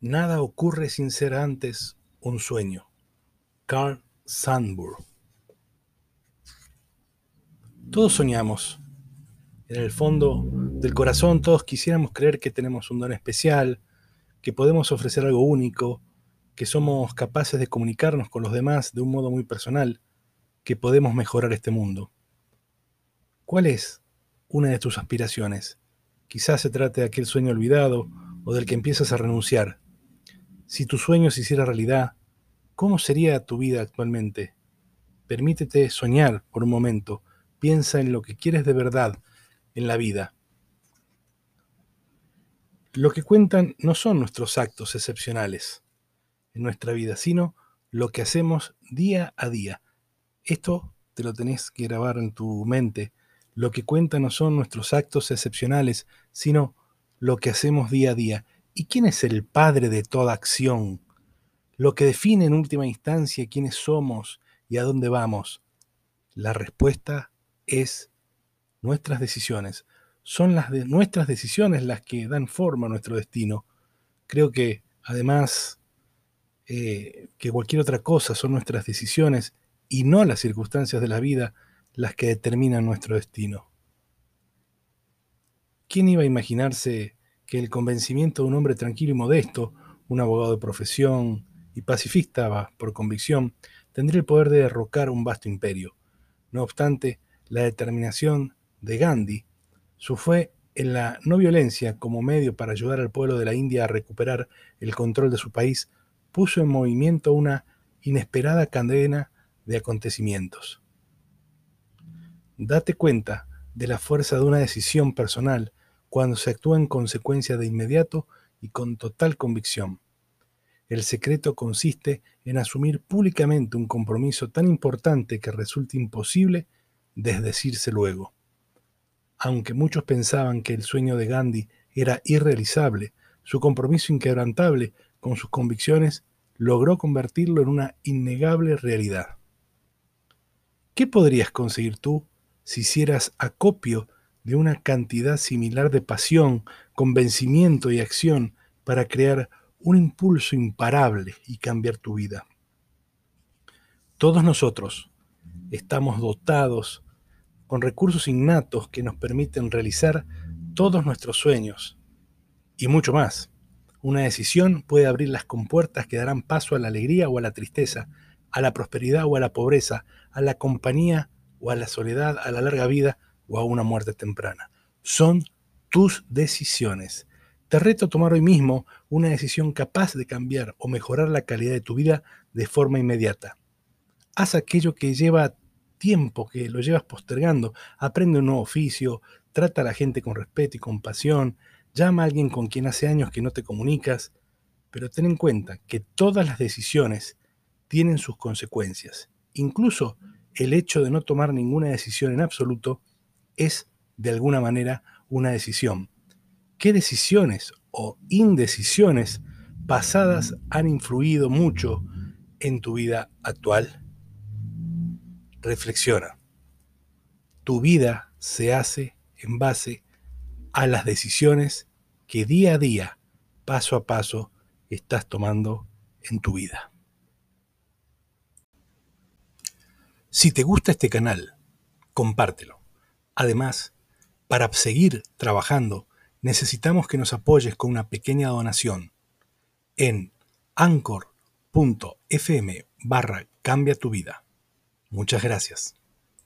Nada ocurre sin ser antes un sueño. Carl Sandburg. Todos soñamos. En el fondo del corazón todos quisiéramos creer que tenemos un don especial, que podemos ofrecer algo único, que somos capaces de comunicarnos con los demás de un modo muy personal, que podemos mejorar este mundo. ¿Cuál es una de tus aspiraciones? Quizás se trate de aquel sueño olvidado o del que empiezas a renunciar. Si tu sueño se hiciera realidad, ¿cómo sería tu vida actualmente? Permítete soñar por un momento. Piensa en lo que quieres de verdad en la vida. Lo que cuentan no son nuestros actos excepcionales en nuestra vida, sino lo que hacemos día a día. Esto te lo tenés que grabar en tu mente. Lo que cuenta no son nuestros actos excepcionales, sino lo que hacemos día a día. ¿Y quién es el padre de toda acción? Lo que define en última instancia quiénes somos y a dónde vamos. La respuesta es nuestras decisiones. Son las de nuestras decisiones las que dan forma a nuestro destino. Creo que además eh, que cualquier otra cosa son nuestras decisiones y no las circunstancias de la vida las que determinan nuestro destino. ¿Quién iba a imaginarse que el convencimiento de un hombre tranquilo y modesto, un abogado de profesión y pacifista por convicción, tendría el poder de derrocar un vasto imperio? No obstante, la determinación de Gandhi, su fe en la no violencia como medio para ayudar al pueblo de la India a recuperar el control de su país, puso en movimiento una inesperada cadena de acontecimientos. Date cuenta de la fuerza de una decisión personal cuando se actúa en consecuencia de inmediato y con total convicción. El secreto consiste en asumir públicamente un compromiso tan importante que resulte imposible desdecirse luego. Aunque muchos pensaban que el sueño de Gandhi era irrealizable, su compromiso inquebrantable con sus convicciones logró convertirlo en una innegable realidad. ¿Qué podrías conseguir tú si hicieras acopio de una cantidad similar de pasión, convencimiento y acción para crear un impulso imparable y cambiar tu vida. Todos nosotros estamos dotados con recursos innatos que nos permiten realizar todos nuestros sueños y mucho más. Una decisión puede abrir las compuertas que darán paso a la alegría o a la tristeza, a la prosperidad o a la pobreza, a la compañía o a la soledad, a la larga vida o a una muerte temprana. Son tus decisiones. Te reto a tomar hoy mismo una decisión capaz de cambiar o mejorar la calidad de tu vida de forma inmediata. Haz aquello que lleva tiempo, que lo llevas postergando. Aprende un nuevo oficio, trata a la gente con respeto y compasión, llama a alguien con quien hace años que no te comunicas, pero ten en cuenta que todas las decisiones tienen sus consecuencias. Incluso el hecho de no tomar ninguna decisión en absoluto es, de alguna manera, una decisión. ¿Qué decisiones o indecisiones pasadas han influido mucho en tu vida actual? Reflexiona. Tu vida se hace en base a las decisiones que día a día, paso a paso, estás tomando en tu vida. Si te gusta este canal, compártelo. Además, para seguir trabajando, necesitamos que nos apoyes con una pequeña donación en anchor.fm barra cambia tu vida. Muchas gracias.